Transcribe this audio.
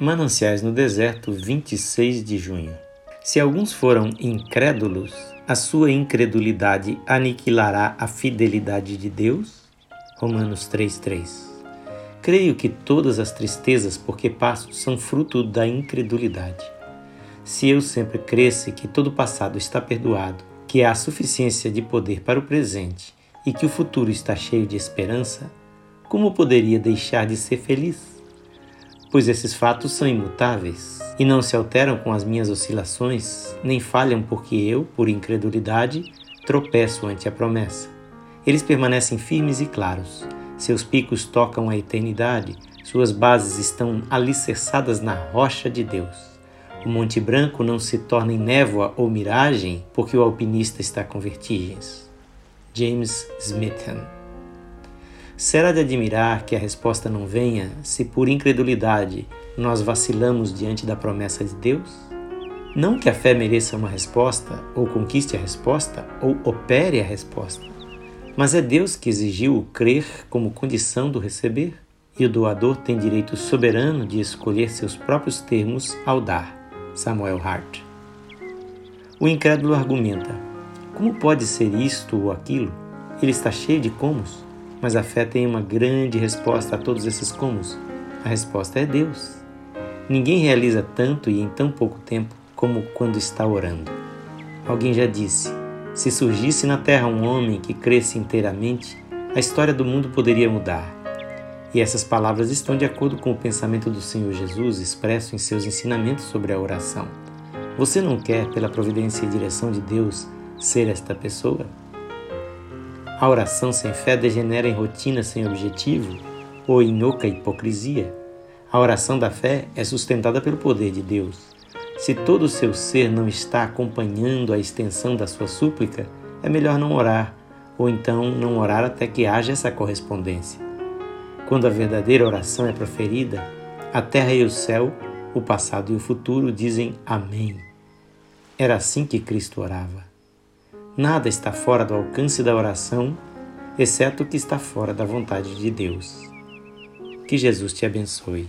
Mananciais no Deserto, 26 de junho. Se alguns foram incrédulos, a sua incredulidade aniquilará a fidelidade de Deus? Romanos 3:3. Creio que todas as tristezas por que passo são fruto da incredulidade. Se eu sempre cresce que todo o passado está perdoado, que há suficiência de poder para o presente e que o futuro está cheio de esperança, como poderia deixar de ser feliz? Pois esses fatos são imutáveis e não se alteram com as minhas oscilações, nem falham porque eu, por incredulidade, tropeço ante a promessa. Eles permanecem firmes e claros, seus picos tocam a eternidade, suas bases estão alicerçadas na rocha de Deus. O Monte Branco não se torna em névoa ou miragem porque o alpinista está com vertigens. James Smithan Será de admirar que a resposta não venha se por incredulidade nós vacilamos diante da promessa de Deus? Não que a fé mereça uma resposta, ou conquiste a resposta, ou opere a resposta, mas é Deus que exigiu o crer como condição do receber, e o doador tem direito soberano de escolher seus próprios termos ao dar. Samuel Hart. O incrédulo argumenta: como pode ser isto ou aquilo? Ele está cheio de comos. Mas a fé tem uma grande resposta a todos esses comos. A resposta é Deus. Ninguém realiza tanto e em tão pouco tempo como quando está orando. Alguém já disse: se surgisse na terra um homem que cresce inteiramente, a história do mundo poderia mudar. E essas palavras estão de acordo com o pensamento do Senhor Jesus expresso em seus ensinamentos sobre a oração. Você não quer, pela providência e direção de Deus, ser esta pessoa? A oração sem fé degenera em rotina sem objetivo ou em oca hipocrisia. A oração da fé é sustentada pelo poder de Deus. Se todo o seu ser não está acompanhando a extensão da sua súplica, é melhor não orar, ou então não orar até que haja essa correspondência. Quando a verdadeira oração é proferida, a terra e o céu, o passado e o futuro dizem Amém. Era assim que Cristo orava. Nada está fora do alcance da oração, exceto o que está fora da vontade de Deus. Que Jesus te abençoe.